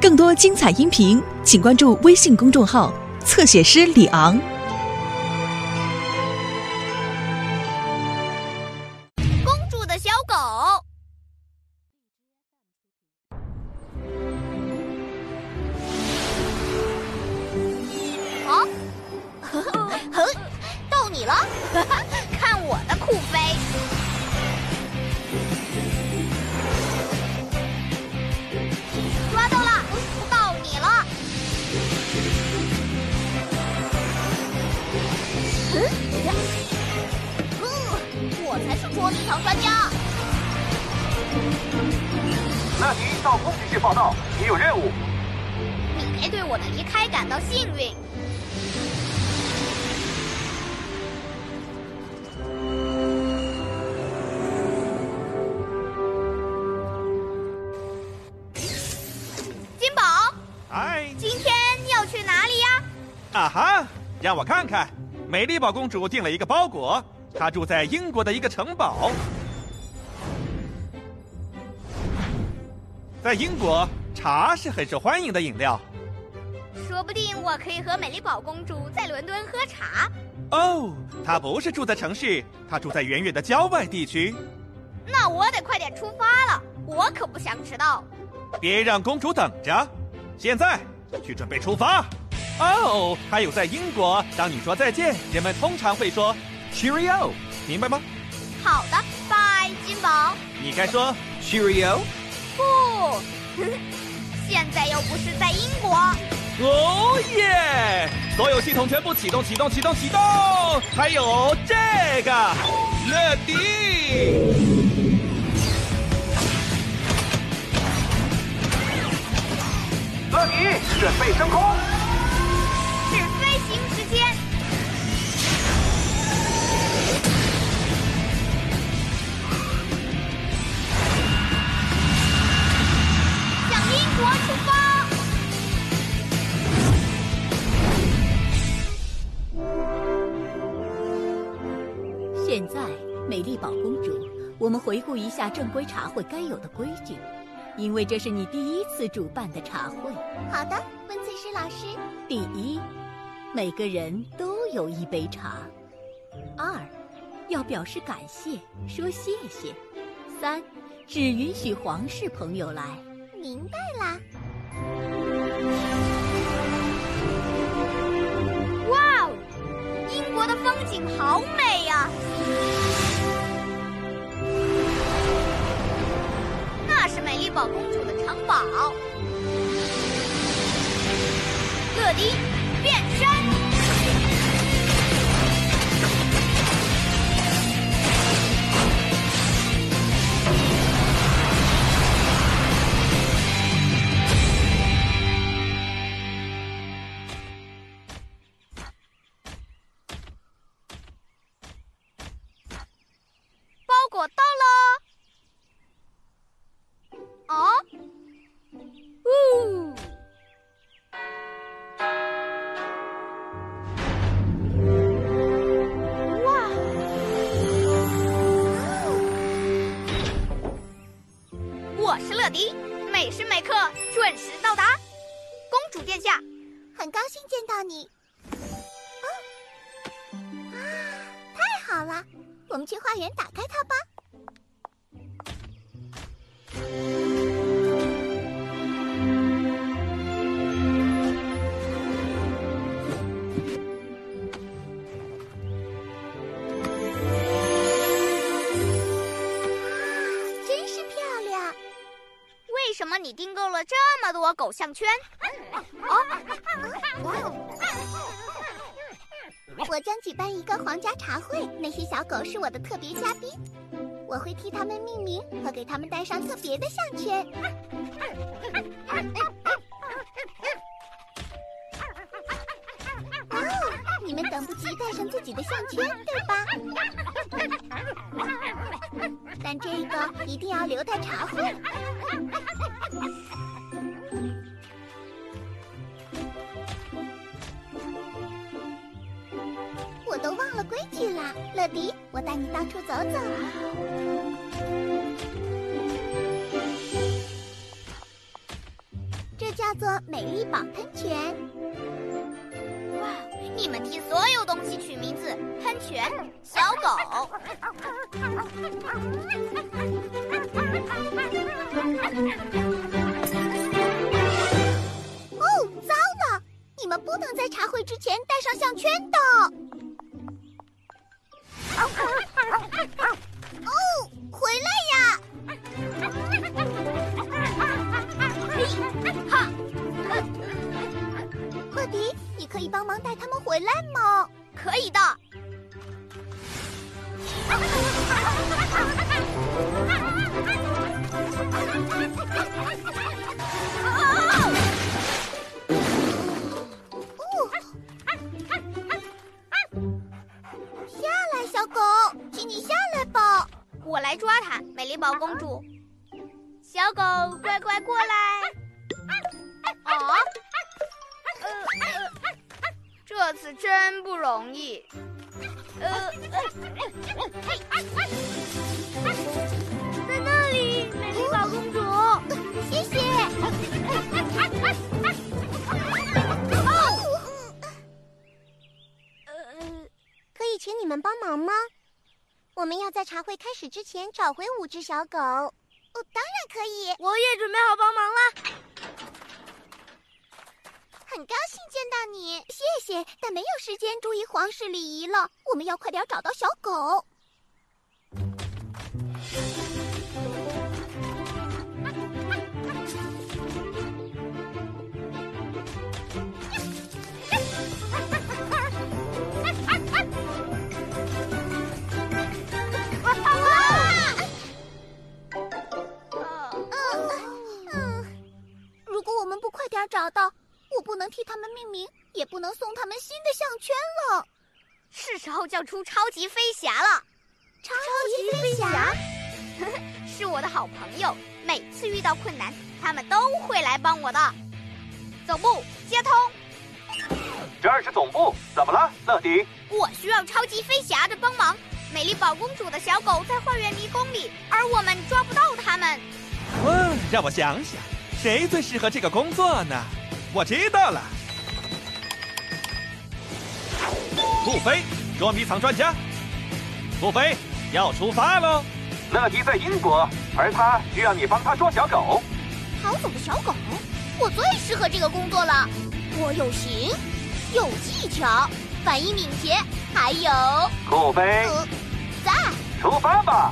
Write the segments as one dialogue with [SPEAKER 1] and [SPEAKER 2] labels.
[SPEAKER 1] 更多精彩音频，请关注微信公众号“侧写师李昂”。
[SPEAKER 2] 公主的小狗。哦，呵呵，呵，逗你了，看我的酷飞！捉迷藏专家。
[SPEAKER 3] 乐迪到空军去报道，你有任务。
[SPEAKER 2] 你该对我的离开感到幸运。金宝，
[SPEAKER 4] 哎，
[SPEAKER 2] 今天要去哪里呀？
[SPEAKER 4] 啊哈，让我看看，美丽宝公主订了一个包裹，她住在英国的一个城堡。在英国，茶是很受欢迎的饮料。
[SPEAKER 2] 说不定我可以和美丽宝公主在伦敦喝茶。
[SPEAKER 4] 哦，她不是住在城市，她住在远远的郊外地区。
[SPEAKER 2] 那我得快点出发了，我可不想迟到。
[SPEAKER 4] 别让公主等着，现在去准备出发。哦，还有在英国，当你说再见，人们通常会说 “cheerio”，明白吗？
[SPEAKER 2] 好的，拜，金宝。
[SPEAKER 4] 你该说 “cheerio”。
[SPEAKER 2] 不，现在又不是在英国。
[SPEAKER 4] 哦耶！所有系统全部启动，启动，启动，启动！还有这个，乐迪。
[SPEAKER 3] 乐迪，准备升空。
[SPEAKER 5] 一下正规茶会该有的规矩，因为这是你第一次主办的茶会。
[SPEAKER 2] 好的，温翠诗老师。
[SPEAKER 5] 第一，每个人都有一杯茶；二，要表示感谢，说谢谢；三，只允许皇室朋友来。
[SPEAKER 2] 明白啦。哇哦，英国的风景好美你。啊，啊，太好了。我们去花园打开它吧。真是漂亮！为什么你订购了这么多狗项圈？哦，我将举办一个皇家茶会，那些小狗是我的特别嘉宾，我会替它们命名和给它们戴上特别的项圈。哦，你们等不及戴上自己的项圈，对吧？但这个一定要留在茶会。忘了规矩啦，乐迪，我带你到处走走。这叫做美丽宝喷泉。哇，你们替所有东西取名字：喷泉、小狗。哦，糟了！你们不能在茶会之前戴上项圈的。哦，回来呀！哈，乐迪，你可以帮忙带他们回来吗？可以的。住。小狗，乖乖过来。哦，呃呃，这次真不容易。呃，在那里，美丽宝公主，谢谢。哦，呃，可以请你们帮忙吗？我们要在茶会开始之前找回五只小狗。哦，当然可以，我也准备好帮忙了。很高兴见到你，谢谢，但没有时间注意皇室礼仪了。我们要快点找到小狗。项圈了。是时候叫出超级飞侠了。超级飞侠 是我的好朋友，每次遇到困难，他们都会来帮我的。总部接通，
[SPEAKER 3] 这儿是总部，怎么了，乐迪？
[SPEAKER 2] 我需要超级飞侠的帮忙。美丽宝公主的小狗在花园迷宫里，而我们抓不到它们。
[SPEAKER 4] 嗯，让我想想，谁最适合这个工作呢？我知道了，杜飞，捉迷藏专家。杜飞要出发喽！
[SPEAKER 3] 乐迪在英国，而他需要你帮他捉小狗。
[SPEAKER 2] 逃走的小狗，我最适合这个工作了。我有型，有技巧，反应敏捷，还有……
[SPEAKER 3] 酷飞，
[SPEAKER 2] 呃，在。
[SPEAKER 3] 出发吧！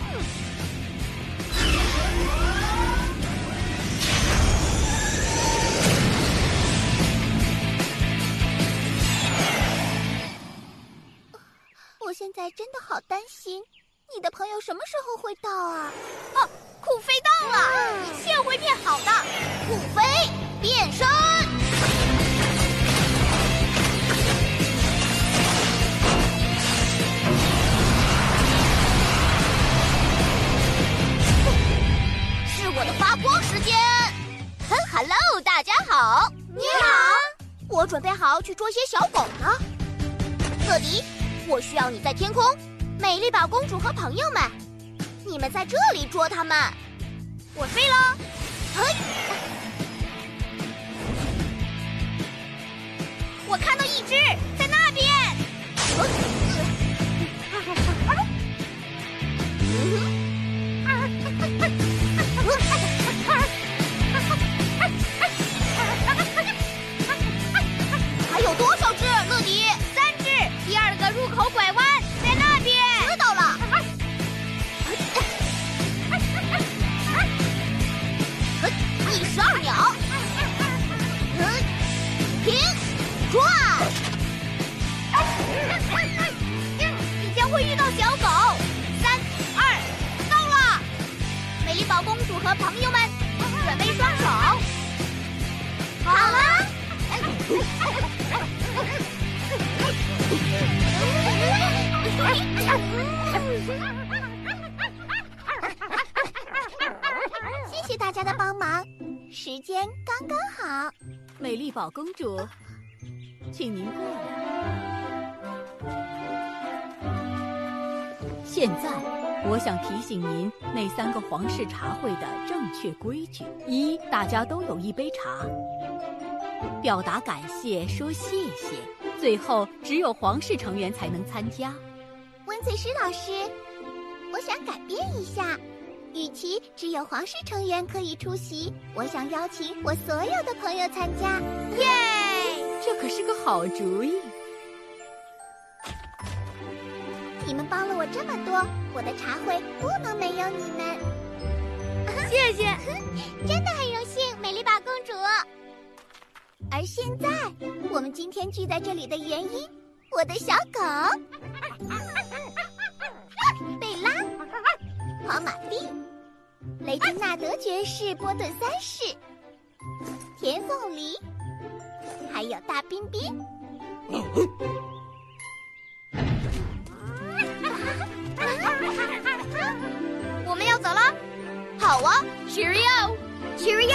[SPEAKER 2] 我现在真的好担心，你的朋友什么时候会到啊？哦，酷飞到了，一切会变好的。酷飞变身，是我的发光时间。哈，Hello，大家好。你好，我准备好去捉些小狗了。乐迪。我需要你在天空，美丽宝公主和朋友们，你们在这里捉他们。我飞了，嘿！我看到一只在那边。十二秒。停，转。你将会遇到小狗。三二，到了！美丽宝公主和朋友们，准备双手。好了。间刚刚好。
[SPEAKER 5] 美丽宝公主，请您过来。现在，我想提醒您那三个皇室茶会的正确规矩：一，大家都有一杯茶；表达感谢，说谢谢。最后，只有皇室成员才能参加。
[SPEAKER 6] 温翠诗老师，我想改变一下，与其只有皇室成员可以出席，我想邀请我所有的朋友参加。耶！
[SPEAKER 5] 这可是个好主意。
[SPEAKER 6] 你们帮了我这么多，我的茶会不能没有你们。
[SPEAKER 2] 谢谢，
[SPEAKER 6] 真的很荣幸，美丽宝公主。而现在，我们今天聚在这里的原因，我的小狗爵士、波顿三世、田凤梨，还有大彬彬。
[SPEAKER 2] 我们要走了，好啊，Cheerio，Cheerio，